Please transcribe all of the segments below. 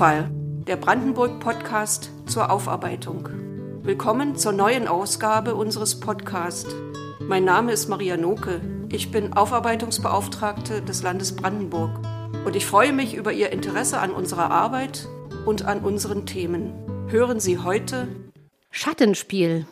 Tonfall, der Brandenburg-Podcast zur Aufarbeitung. Willkommen zur neuen Ausgabe unseres Podcasts. Mein Name ist Maria Noke. Ich bin Aufarbeitungsbeauftragte des Landes Brandenburg und ich freue mich über Ihr Interesse an unserer Arbeit und an unseren Themen. Hören Sie heute Schattenspiel.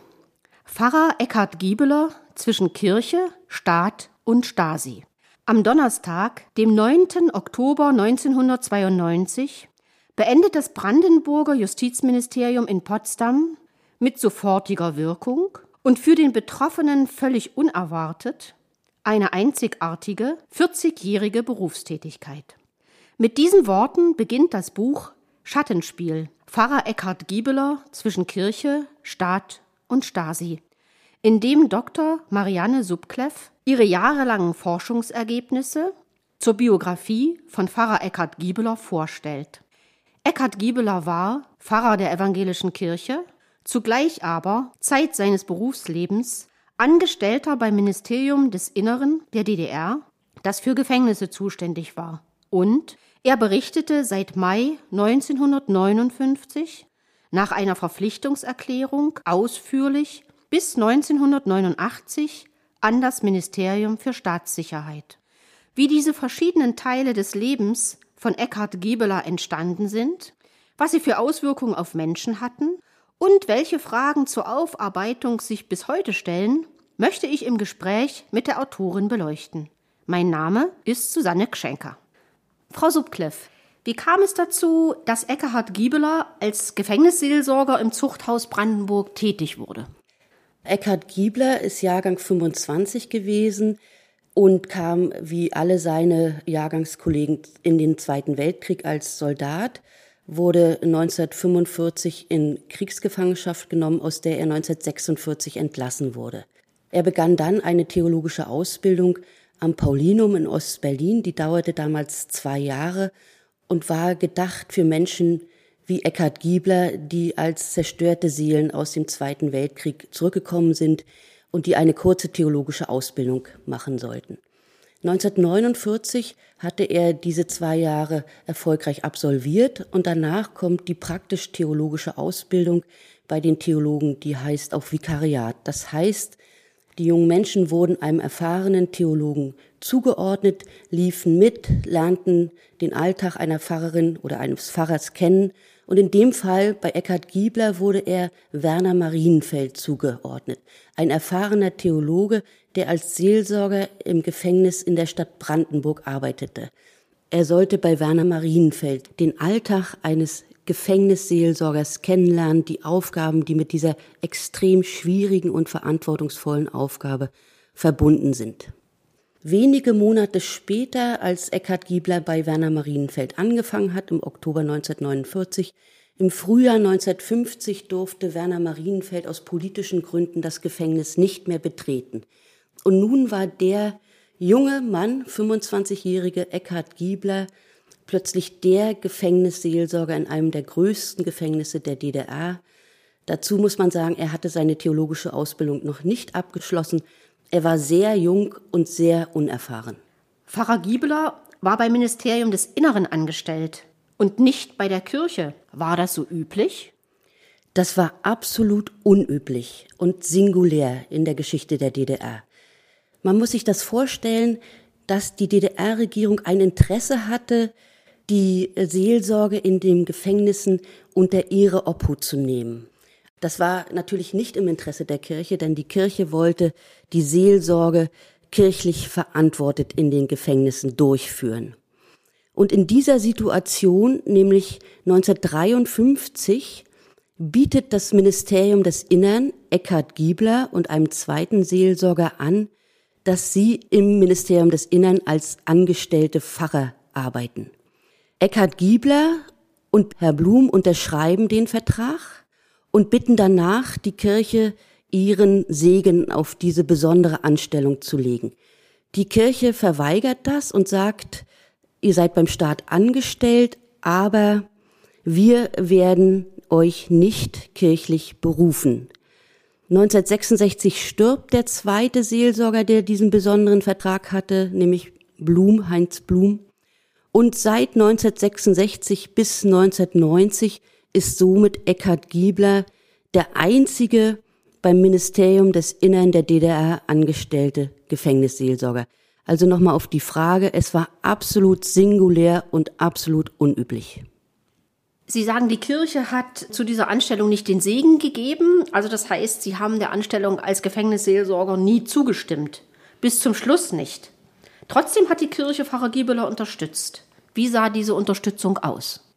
Pfarrer Eckhard Giebeler zwischen Kirche, Staat und Stasi. Am Donnerstag, dem 9. Oktober 1992, beendet das Brandenburger Justizministerium in Potsdam mit sofortiger Wirkung und für den Betroffenen völlig unerwartet eine einzigartige 40-jährige Berufstätigkeit. Mit diesen Worten beginnt das Buch Schattenspiel Pfarrer Eckhard Giebeler zwischen Kirche, Staat und Stasi, in dem Dr. Marianne Subkleff ihre jahrelangen Forschungsergebnisse zur Biografie von Pfarrer Eckhard Giebeler vorstellt. Eckhard Giebeler war Pfarrer der evangelischen Kirche, zugleich aber Zeit seines Berufslebens Angestellter beim Ministerium des Inneren der DDR, das für Gefängnisse zuständig war. Und er berichtete seit Mai 1959 nach einer Verpflichtungserklärung ausführlich bis 1989 an das Ministerium für Staatssicherheit. Wie diese verschiedenen Teile des Lebens von Eckhard Gebeler entstanden sind, was sie für Auswirkungen auf Menschen hatten und welche Fragen zur Aufarbeitung sich bis heute stellen, möchte ich im Gespräch mit der Autorin beleuchten. Mein Name ist Susanne Gschenker. Frau Subkleff, wie kam es dazu, dass Eckhard Giebeler als Gefängnisseelsorger im Zuchthaus Brandenburg tätig wurde? Eckhard Giebler ist Jahrgang 25 gewesen und kam wie alle seine Jahrgangskollegen in den Zweiten Weltkrieg als Soldat, wurde 1945 in Kriegsgefangenschaft genommen, aus der er 1946 entlassen wurde. Er begann dann eine theologische Ausbildung am Paulinum in Ostberlin, die dauerte damals zwei Jahre und war gedacht für Menschen wie Eckhard Giebler, die als zerstörte Seelen aus dem Zweiten Weltkrieg zurückgekommen sind, und die eine kurze theologische Ausbildung machen sollten. 1949 hatte er diese zwei Jahre erfolgreich absolviert und danach kommt die praktisch-theologische Ausbildung bei den Theologen, die heißt auch Vikariat. Das heißt, die jungen Menschen wurden einem erfahrenen Theologen zugeordnet, liefen mit, lernten den Alltag einer Pfarrerin oder eines Pfarrers kennen und in dem Fall bei Eckhard Giebler wurde er Werner Marienfeld zugeordnet, ein erfahrener Theologe, der als Seelsorger im Gefängnis in der Stadt Brandenburg arbeitete. Er sollte bei Werner Marienfeld den Alltag eines Gefängnisseelsorgers kennenlernen, die Aufgaben, die mit dieser extrem schwierigen und verantwortungsvollen Aufgabe verbunden sind. Wenige Monate später, als Eckhard Giebler bei Werner Marienfeld angefangen hat, im Oktober 1949, im Frühjahr 1950 durfte Werner Marienfeld aus politischen Gründen das Gefängnis nicht mehr betreten. Und nun war der junge Mann, 25-jährige Eckhard Giebler, plötzlich der Gefängnisseelsorger in einem der größten Gefängnisse der DDR. Dazu muss man sagen, er hatte seine theologische Ausbildung noch nicht abgeschlossen, er war sehr jung und sehr unerfahren. Pfarrer Giebeler war beim Ministerium des Inneren angestellt und nicht bei der Kirche. War das so üblich? Das war absolut unüblich und singulär in der Geschichte der DDR. Man muss sich das vorstellen, dass die DDR-Regierung ein Interesse hatte, die Seelsorge in den Gefängnissen unter ihre Obhut zu nehmen. Das war natürlich nicht im Interesse der Kirche, denn die Kirche wollte die Seelsorge kirchlich verantwortet in den Gefängnissen durchführen. Und in dieser Situation, nämlich 1953, bietet das Ministerium des Innern Eckhard Giebler und einem zweiten Seelsorger an, dass sie im Ministerium des Innern als angestellte Pfarrer arbeiten. Eckhard Giebler und Herr Blum unterschreiben den Vertrag und bitten danach die Kirche, ihren Segen auf diese besondere Anstellung zu legen. Die Kirche verweigert das und sagt, ihr seid beim Staat angestellt, aber wir werden euch nicht kirchlich berufen. 1966 stirbt der zweite Seelsorger, der diesen besonderen Vertrag hatte, nämlich Blum, Heinz Blum. und seit 1966 bis 1990 ist somit Eckhard Giebler der einzige beim Ministerium des Innern der DDR angestellte Gefängnisseelsorger. Also nochmal auf die Frage, es war absolut singulär und absolut unüblich. Sie sagen, die Kirche hat zu dieser Anstellung nicht den Segen gegeben. Also das heißt, Sie haben der Anstellung als Gefängnisseelsorger nie zugestimmt. Bis zum Schluss nicht. Trotzdem hat die Kirche Pfarrer Giebeler unterstützt. Wie sah diese Unterstützung aus?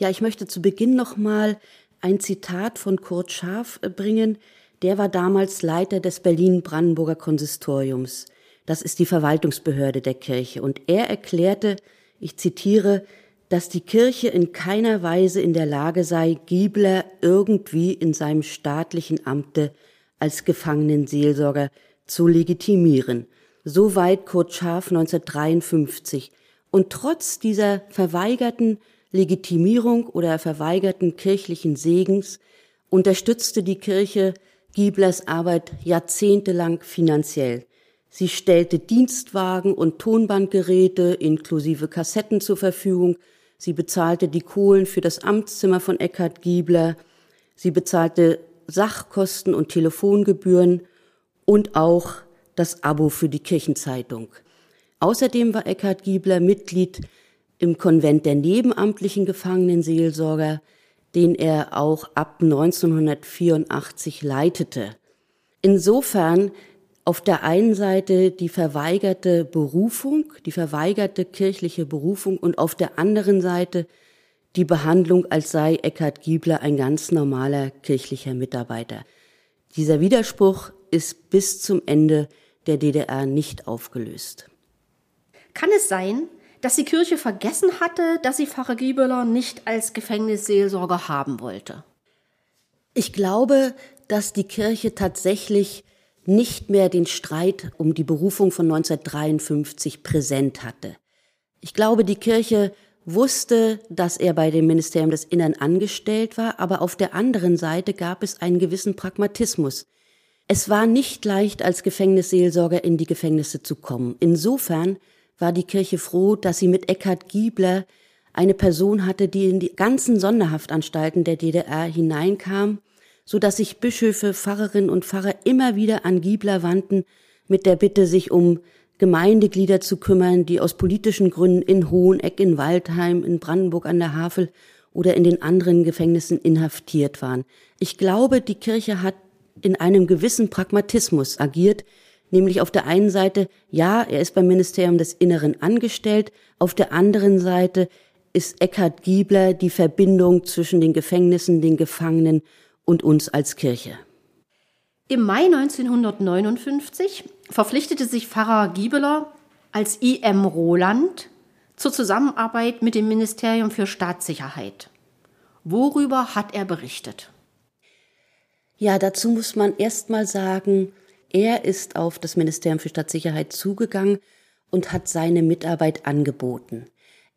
Ja, ich möchte zu Beginn noch mal ein Zitat von Kurt Scharf äh, bringen. Der war damals Leiter des Berlin-Brandenburger Konsistoriums. Das ist die Verwaltungsbehörde der Kirche. Und er erklärte, ich zitiere, dass die Kirche in keiner Weise in der Lage sei, Giebler irgendwie in seinem staatlichen Amte als Gefangenenseelsorger zu legitimieren. Soweit Kurt Scharf 1953. Und trotz dieser verweigerten Legitimierung oder verweigerten kirchlichen Segens unterstützte die Kirche Gieblers Arbeit jahrzehntelang finanziell. Sie stellte Dienstwagen und Tonbandgeräte inklusive Kassetten zur Verfügung, Sie bezahlte die Kohlen für das Amtszimmer von Eckhard Giebler. Sie bezahlte Sachkosten und Telefongebühren und auch das Abo für die Kirchenzeitung. Außerdem war Eckhard Giebler Mitglied im Konvent der nebenamtlichen Gefangenenseelsorger, den er auch ab 1984 leitete. Insofern auf der einen Seite die verweigerte Berufung, die verweigerte kirchliche Berufung und auf der anderen Seite die Behandlung, als sei Eckhard Giebler ein ganz normaler kirchlicher Mitarbeiter. Dieser Widerspruch ist bis zum Ende der DDR nicht aufgelöst. Kann es sein, dass die Kirche vergessen hatte, dass sie Pfarrer Giebler nicht als Gefängnisseelsorger haben wollte? Ich glaube, dass die Kirche tatsächlich nicht mehr den Streit um die Berufung von 1953 präsent hatte. Ich glaube, die Kirche wusste, dass er bei dem Ministerium des Innern angestellt war, aber auf der anderen Seite gab es einen gewissen Pragmatismus. Es war nicht leicht, als Gefängnisseelsorger in die Gefängnisse zu kommen. Insofern war die Kirche froh, dass sie mit Eckhard Giebler eine Person hatte, die in die ganzen Sonderhaftanstalten der DDR hineinkam so dass sich Bischöfe, Pfarrerinnen und Pfarrer immer wieder an Giebler wandten mit der Bitte, sich um Gemeindeglieder zu kümmern, die aus politischen Gründen in Hoheneck, in Waldheim, in Brandenburg an der Havel oder in den anderen Gefängnissen inhaftiert waren. Ich glaube, die Kirche hat in einem gewissen Pragmatismus agiert, nämlich auf der einen Seite, ja, er ist beim Ministerium des Inneren angestellt, auf der anderen Seite ist Eckhard Giebler die Verbindung zwischen den Gefängnissen, den Gefangenen und uns als Kirche. Im Mai 1959 verpflichtete sich Pfarrer Giebeler als IM Roland zur Zusammenarbeit mit dem Ministerium für Staatssicherheit. Worüber hat er berichtet? Ja, dazu muss man erst mal sagen, er ist auf das Ministerium für Staatssicherheit zugegangen und hat seine Mitarbeit angeboten.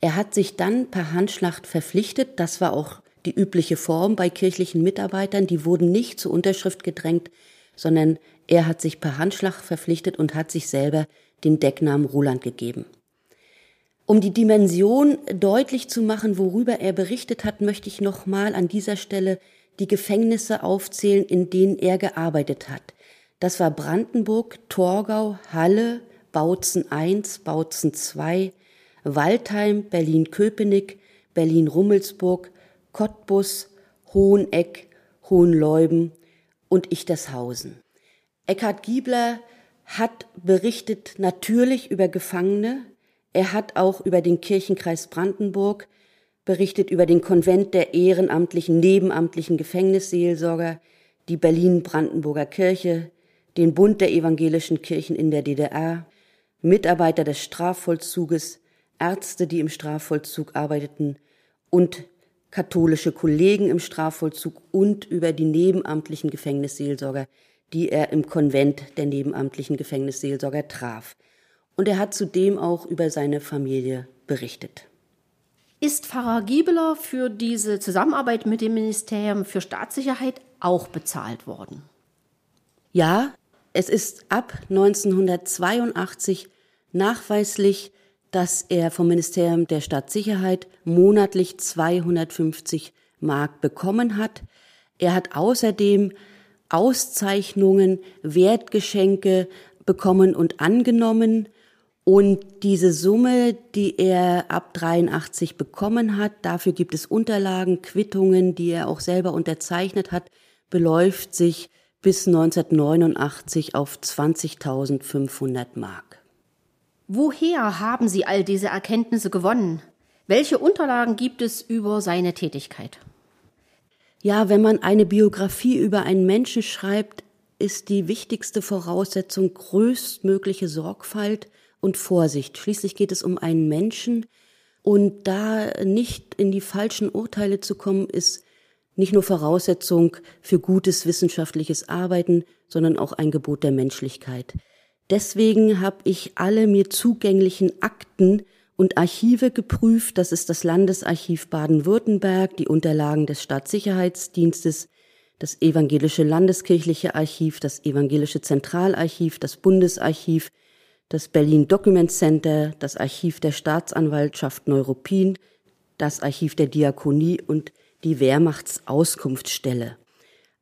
Er hat sich dann per Handschlacht verpflichtet, das war auch die übliche Form bei kirchlichen Mitarbeitern. Die wurden nicht zur Unterschrift gedrängt, sondern er hat sich per Handschlag verpflichtet und hat sich selber den Decknamen Roland gegeben. Um die Dimension deutlich zu machen, worüber er berichtet hat, möchte ich nochmal an dieser Stelle die Gefängnisse aufzählen, in denen er gearbeitet hat. Das war Brandenburg, Torgau, Halle, Bautzen I, Bautzen II, Waldheim, Berlin-Köpenick, Berlin-Rummelsburg, Cottbus, Hoheneck, Hohenleuben und Ichtershausen. Eckhard Giebler hat berichtet natürlich über Gefangene. Er hat auch über den Kirchenkreis Brandenburg berichtet, über den Konvent der ehrenamtlichen, nebenamtlichen Gefängnisseelsorger, die Berlin-Brandenburger Kirche, den Bund der evangelischen Kirchen in der DDR, Mitarbeiter des Strafvollzuges, Ärzte, die im Strafvollzug arbeiteten und katholische Kollegen im Strafvollzug und über die nebenamtlichen Gefängnisseelsorger, die er im Konvent der nebenamtlichen Gefängnisseelsorger traf. Und er hat zudem auch über seine Familie berichtet. Ist Pfarrer Giebeler für diese Zusammenarbeit mit dem Ministerium für Staatssicherheit auch bezahlt worden? Ja, es ist ab 1982 nachweislich dass er vom Ministerium der Staatssicherheit monatlich 250 Mark bekommen hat. Er hat außerdem Auszeichnungen, Wertgeschenke bekommen und angenommen. Und diese Summe, die er ab 83 bekommen hat, dafür gibt es Unterlagen, Quittungen, die er auch selber unterzeichnet hat, beläuft sich bis 1989 auf 20.500 Mark. Woher haben Sie all diese Erkenntnisse gewonnen? Welche Unterlagen gibt es über seine Tätigkeit? Ja, wenn man eine Biografie über einen Menschen schreibt, ist die wichtigste Voraussetzung größtmögliche Sorgfalt und Vorsicht. Schließlich geht es um einen Menschen und da nicht in die falschen Urteile zu kommen, ist nicht nur Voraussetzung für gutes wissenschaftliches Arbeiten, sondern auch ein Gebot der Menschlichkeit. Deswegen habe ich alle mir zugänglichen Akten und Archive geprüft. Das ist das Landesarchiv Baden-Württemberg, die Unterlagen des Staatssicherheitsdienstes, das Evangelische Landeskirchliche Archiv, das Evangelische Zentralarchiv, das Bundesarchiv, das Berlin Document Center, das Archiv der Staatsanwaltschaft Neuruppin, das Archiv der Diakonie und die Wehrmachtsauskunftsstelle.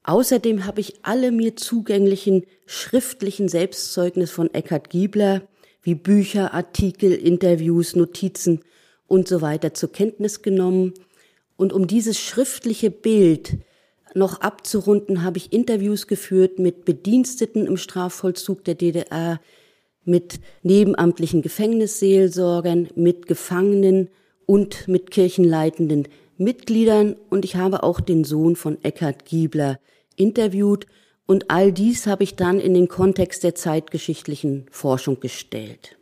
Außerdem habe ich alle mir zugänglichen schriftlichen Selbstzeugnis von Eckhard Giebler, wie Bücher, Artikel, Interviews, Notizen und so weiter zur Kenntnis genommen. Und um dieses schriftliche Bild noch abzurunden, habe ich Interviews geführt mit Bediensteten im Strafvollzug der DDR, mit nebenamtlichen Gefängnisseelsorgern, mit Gefangenen und mit kirchenleitenden Mitgliedern und ich habe auch den Sohn von Eckhard Giebler interviewt und all dies habe ich dann in den Kontext der zeitgeschichtlichen Forschung gestellt.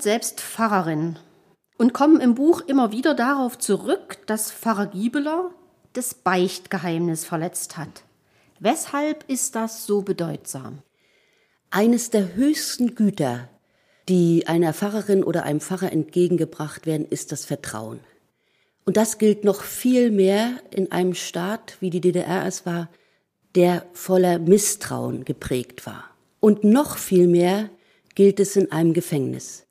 Sind selbst Pfarrerin und kommen im Buch immer wieder darauf zurück, dass Pfarrer Giebeler das Beichtgeheimnis verletzt hat. Weshalb ist das so bedeutsam? Eines der höchsten Güter, die einer Pfarrerin oder einem Pfarrer entgegengebracht werden, ist das Vertrauen. Und das gilt noch viel mehr in einem Staat, wie die DDR es war, der voller Misstrauen geprägt war. Und noch viel mehr gilt es in einem Gefängnis.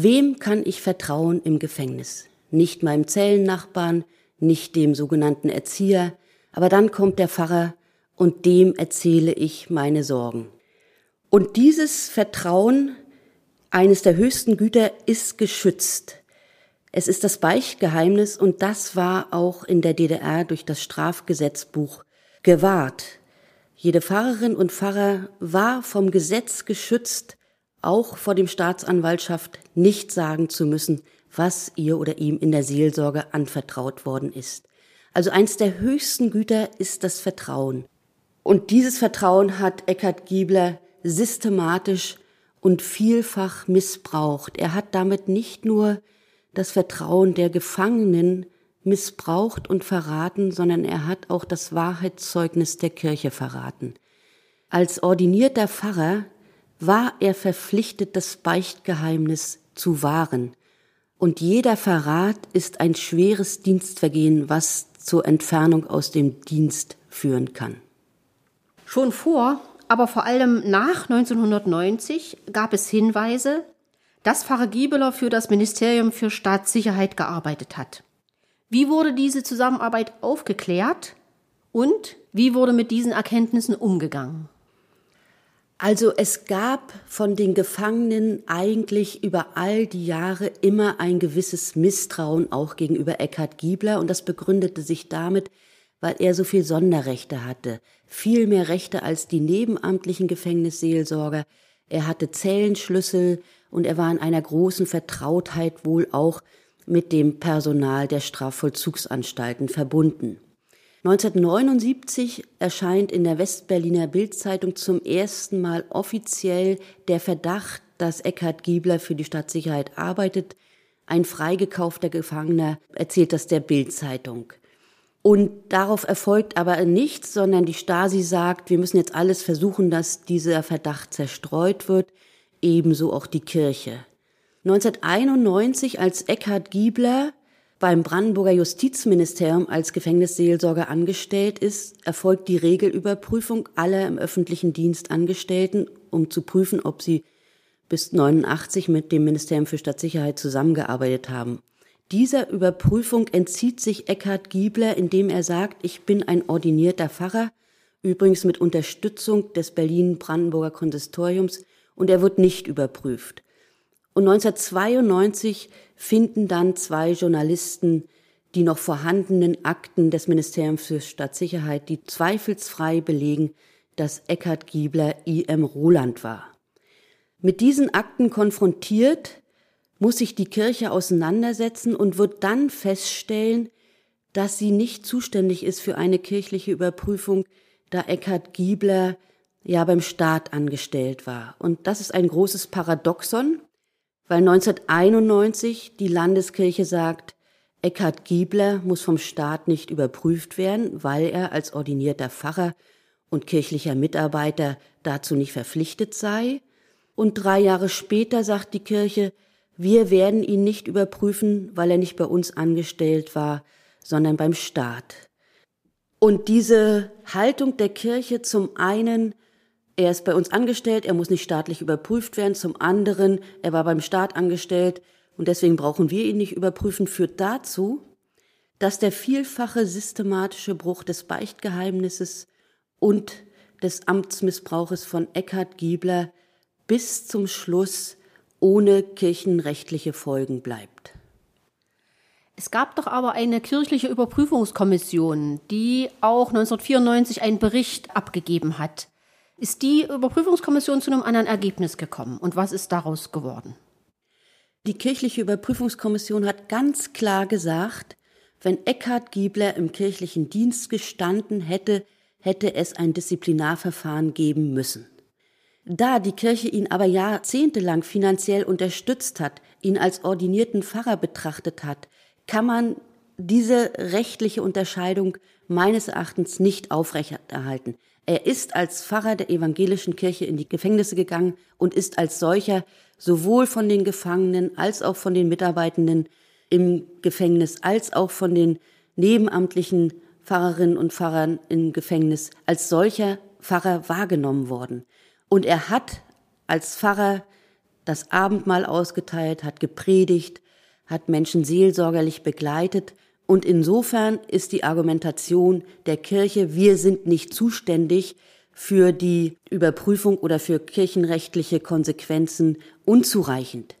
Wem kann ich vertrauen im Gefängnis? Nicht meinem Zellennachbarn, nicht dem sogenannten Erzieher, aber dann kommt der Pfarrer und dem erzähle ich meine Sorgen. Und dieses Vertrauen, eines der höchsten Güter, ist geschützt. Es ist das Beichtgeheimnis und das war auch in der DDR durch das Strafgesetzbuch gewahrt. Jede Pfarrerin und Pfarrer war vom Gesetz geschützt, auch vor dem Staatsanwaltschaft nicht sagen zu müssen, was ihr oder ihm in der Seelsorge anvertraut worden ist. Also eins der höchsten Güter ist das Vertrauen. Und dieses Vertrauen hat Eckhard Giebler systematisch und vielfach missbraucht. Er hat damit nicht nur das Vertrauen der Gefangenen missbraucht und verraten, sondern er hat auch das Wahrheitszeugnis der Kirche verraten. Als ordinierter Pfarrer war er verpflichtet, das Beichtgeheimnis zu wahren. Und jeder Verrat ist ein schweres Dienstvergehen, was zur Entfernung aus dem Dienst führen kann. Schon vor, aber vor allem nach 1990 gab es Hinweise, dass Pfarrer Giebeler für das Ministerium für Staatssicherheit gearbeitet hat. Wie wurde diese Zusammenarbeit aufgeklärt und wie wurde mit diesen Erkenntnissen umgegangen? Also es gab von den Gefangenen eigentlich über all die Jahre immer ein gewisses Misstrauen auch gegenüber Eckhard Giebler und das begründete sich damit, weil er so viel Sonderrechte hatte, viel mehr Rechte als die nebenamtlichen Gefängnisseelsorger. Er hatte Zellenschlüssel und er war in einer großen Vertrautheit wohl auch mit dem Personal der Strafvollzugsanstalten verbunden. 1979 erscheint in der Westberliner Bildzeitung zum ersten Mal offiziell der Verdacht, dass Eckhard Giebler für die Stadtsicherheit arbeitet. Ein freigekaufter Gefangener erzählt das der Bildzeitung. Und darauf erfolgt aber nichts, sondern die Stasi sagt, wir müssen jetzt alles versuchen, dass dieser Verdacht zerstreut wird, ebenso auch die Kirche. 1991, als Eckhard Giebler beim Brandenburger Justizministerium als Gefängnisseelsorger angestellt ist, erfolgt die Regelüberprüfung aller im öffentlichen Dienst Angestellten, um zu prüfen, ob sie bis 89 mit dem Ministerium für Stadtsicherheit zusammengearbeitet haben. Dieser Überprüfung entzieht sich Eckhard Giebler, indem er sagt, ich bin ein ordinierter Pfarrer, übrigens mit Unterstützung des Berlin-Brandenburger Konsistoriums, und er wird nicht überprüft. Und 1992 finden dann zwei Journalisten die noch vorhandenen Akten des Ministeriums für Stadtsicherheit, die zweifelsfrei belegen, dass Eckhard Giebler I.M. Roland war. Mit diesen Akten konfrontiert, muss sich die Kirche auseinandersetzen und wird dann feststellen, dass sie nicht zuständig ist für eine kirchliche Überprüfung, da Eckhard Giebler ja beim Staat angestellt war. Und das ist ein großes Paradoxon, weil 1991 die Landeskirche sagt, Eckhard Giebler muss vom Staat nicht überprüft werden, weil er als ordinierter Pfarrer und kirchlicher Mitarbeiter dazu nicht verpflichtet sei. Und drei Jahre später sagt die Kirche, wir werden ihn nicht überprüfen, weil er nicht bei uns angestellt war, sondern beim Staat. Und diese Haltung der Kirche zum einen er ist bei uns angestellt, er muss nicht staatlich überprüft werden. Zum anderen, er war beim Staat angestellt und deswegen brauchen wir ihn nicht überprüfen, führt dazu, dass der vielfache systematische Bruch des Beichtgeheimnisses und des Amtsmissbrauches von Eckhard Giebler bis zum Schluss ohne kirchenrechtliche Folgen bleibt. Es gab doch aber eine kirchliche Überprüfungskommission, die auch 1994 einen Bericht abgegeben hat ist die Überprüfungskommission zu einem anderen Ergebnis gekommen. Und was ist daraus geworden? Die kirchliche Überprüfungskommission hat ganz klar gesagt, wenn Eckhard Giebler im kirchlichen Dienst gestanden hätte, hätte es ein Disziplinarverfahren geben müssen. Da die Kirche ihn aber jahrzehntelang finanziell unterstützt hat, ihn als ordinierten Pfarrer betrachtet hat, kann man diese rechtliche Unterscheidung meines Erachtens nicht aufrechterhalten. Er ist als Pfarrer der evangelischen Kirche in die Gefängnisse gegangen und ist als solcher sowohl von den Gefangenen als auch von den Mitarbeitenden im Gefängnis als auch von den nebenamtlichen Pfarrerinnen und Pfarrern im Gefängnis als solcher Pfarrer wahrgenommen worden. Und er hat als Pfarrer das Abendmahl ausgeteilt, hat gepredigt, hat Menschen seelsorgerlich begleitet und insofern ist die Argumentation der Kirche, wir sind nicht zuständig für die Überprüfung oder für kirchenrechtliche Konsequenzen unzureichend.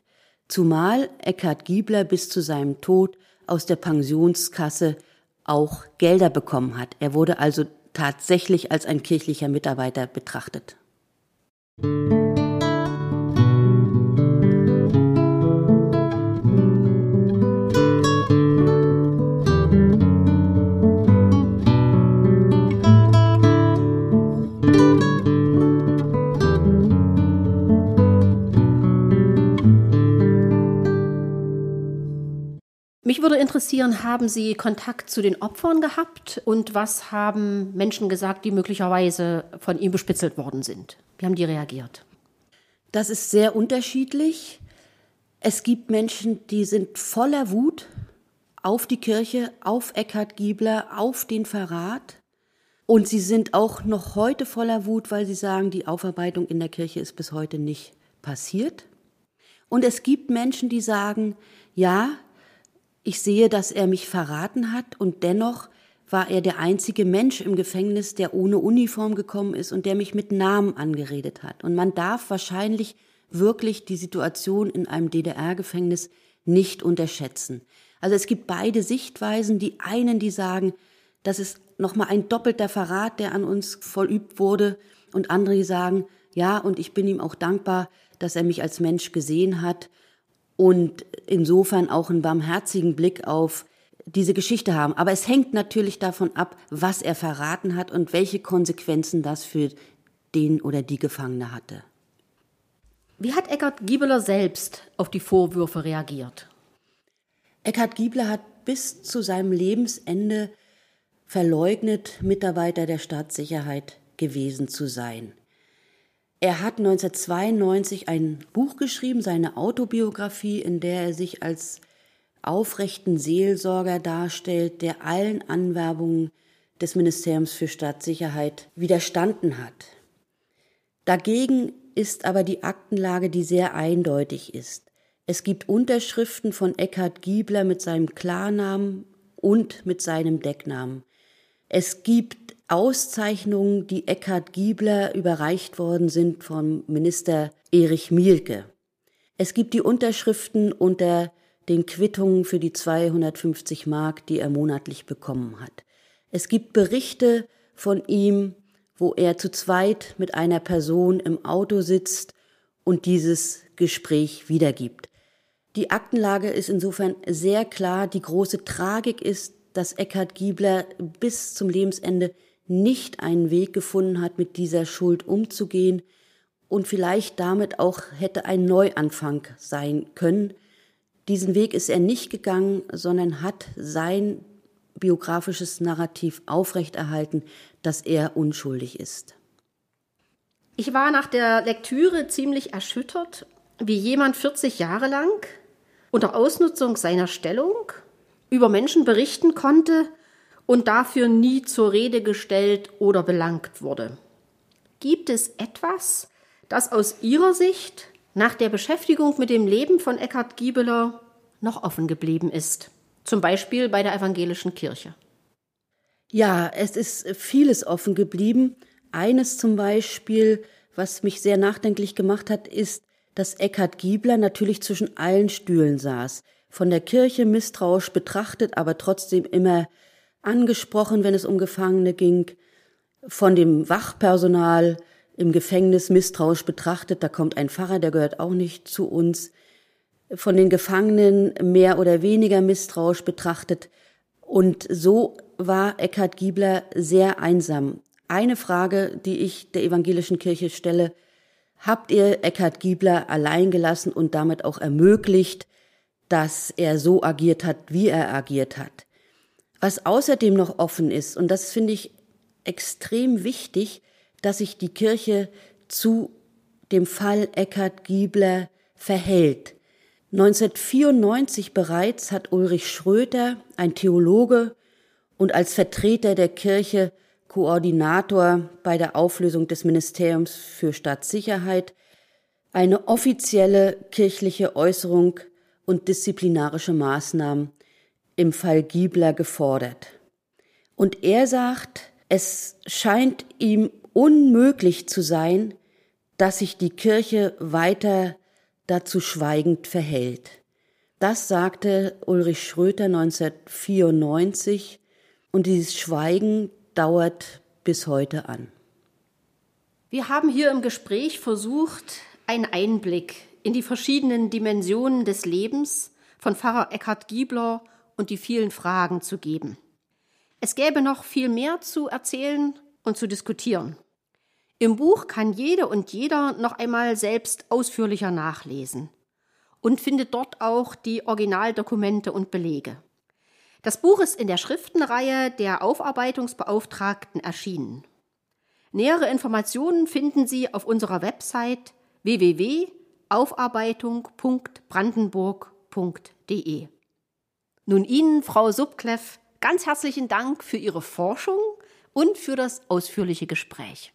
Zumal Eckhard Giebler bis zu seinem Tod aus der Pensionskasse auch Gelder bekommen hat. Er wurde also tatsächlich als ein kirchlicher Mitarbeiter betrachtet. Mich würde interessieren, haben Sie Kontakt zu den Opfern gehabt und was haben Menschen gesagt, die möglicherweise von ihm bespitzelt worden sind? Wie haben die reagiert? Das ist sehr unterschiedlich. Es gibt Menschen, die sind voller Wut auf die Kirche, auf Eckhard Giebler, auf den Verrat. Und sie sind auch noch heute voller Wut, weil sie sagen, die Aufarbeitung in der Kirche ist bis heute nicht passiert. Und es gibt Menschen, die sagen, ja, ich sehe, dass er mich verraten hat und dennoch war er der einzige Mensch im Gefängnis, der ohne Uniform gekommen ist und der mich mit Namen angeredet hat. Und man darf wahrscheinlich wirklich die Situation in einem DDR-Gefängnis nicht unterschätzen. Also es gibt beide Sichtweisen. Die einen, die sagen, das ist nochmal ein doppelter Verrat, der an uns vollübt wurde. Und andere, die sagen, ja, und ich bin ihm auch dankbar, dass er mich als Mensch gesehen hat und insofern auch einen barmherzigen Blick auf diese Geschichte haben. Aber es hängt natürlich davon ab, was er verraten hat und welche Konsequenzen das für den oder die Gefangene hatte. Wie hat Eckhard Giebeler selbst auf die Vorwürfe reagiert? Eckhard Giebler hat bis zu seinem Lebensende verleugnet, Mitarbeiter der Staatssicherheit gewesen zu sein. Er hat 1992 ein Buch geschrieben, seine Autobiografie, in der er sich als aufrechten Seelsorger darstellt, der allen Anwerbungen des Ministeriums für Staatssicherheit widerstanden hat. Dagegen ist aber die Aktenlage, die sehr eindeutig ist. Es gibt Unterschriften von Eckhard Giebler mit seinem Klarnamen und mit seinem Decknamen. Es gibt Auszeichnungen, die Eckhard Giebler überreicht worden sind vom Minister Erich Mielke. Es gibt die Unterschriften unter den Quittungen für die 250 Mark, die er monatlich bekommen hat. Es gibt Berichte von ihm, wo er zu zweit mit einer Person im Auto sitzt und dieses Gespräch wiedergibt. Die Aktenlage ist insofern sehr klar. Die große Tragik ist, dass Eckhard Giebler bis zum Lebensende nicht einen Weg gefunden hat, mit dieser Schuld umzugehen und vielleicht damit auch hätte ein Neuanfang sein können. Diesen Weg ist er nicht gegangen, sondern hat sein biografisches Narrativ aufrechterhalten, dass er unschuldig ist. Ich war nach der Lektüre ziemlich erschüttert, wie jemand 40 Jahre lang unter Ausnutzung seiner Stellung über Menschen berichten konnte und dafür nie zur Rede gestellt oder belangt wurde. Gibt es etwas, das aus Ihrer Sicht nach der Beschäftigung mit dem Leben von Eckhard Giebeler noch offen geblieben ist? Zum Beispiel bei der evangelischen Kirche. Ja, es ist vieles offen geblieben. Eines zum Beispiel, was mich sehr nachdenklich gemacht hat, ist, dass Eckhard Giebler natürlich zwischen allen Stühlen saß, von der Kirche misstrauisch betrachtet, aber trotzdem immer angesprochen, wenn es um Gefangene ging, von dem Wachpersonal im Gefängnis misstrauisch betrachtet, da kommt ein Pfarrer, der gehört auch nicht zu uns, von den Gefangenen mehr oder weniger misstrauisch betrachtet. Und so war Eckhard Giebler sehr einsam. Eine Frage, die ich der evangelischen Kirche stelle, habt ihr Eckhard Giebler allein gelassen und damit auch ermöglicht, dass er so agiert hat, wie er agiert hat. Was außerdem noch offen ist, und das finde ich extrem wichtig, dass sich die Kirche zu dem Fall Eckhard Giebler verhält. 1994 bereits hat Ulrich Schröter, ein Theologe und als Vertreter der Kirche Koordinator bei der Auflösung des Ministeriums für Staatssicherheit, eine offizielle kirchliche Äußerung und disziplinarische Maßnahmen im Fall Giebler gefordert. Und er sagt, es scheint ihm unmöglich zu sein, dass sich die Kirche weiter dazu schweigend verhält. Das sagte Ulrich Schröter 1994 und dieses Schweigen dauert bis heute an. Wir haben hier im Gespräch versucht, einen Einblick in die verschiedenen Dimensionen des Lebens von Pfarrer Eckhard Giebler und die vielen Fragen zu geben. Es gäbe noch viel mehr zu erzählen und zu diskutieren. Im Buch kann jede und jeder noch einmal selbst ausführlicher nachlesen und findet dort auch die Originaldokumente und Belege. Das Buch ist in der Schriftenreihe der Aufarbeitungsbeauftragten erschienen. Nähere Informationen finden Sie auf unserer Website www.aufarbeitung.brandenburg.de. Nun Ihnen, Frau Subkleff, ganz herzlichen Dank für Ihre Forschung und für das ausführliche Gespräch.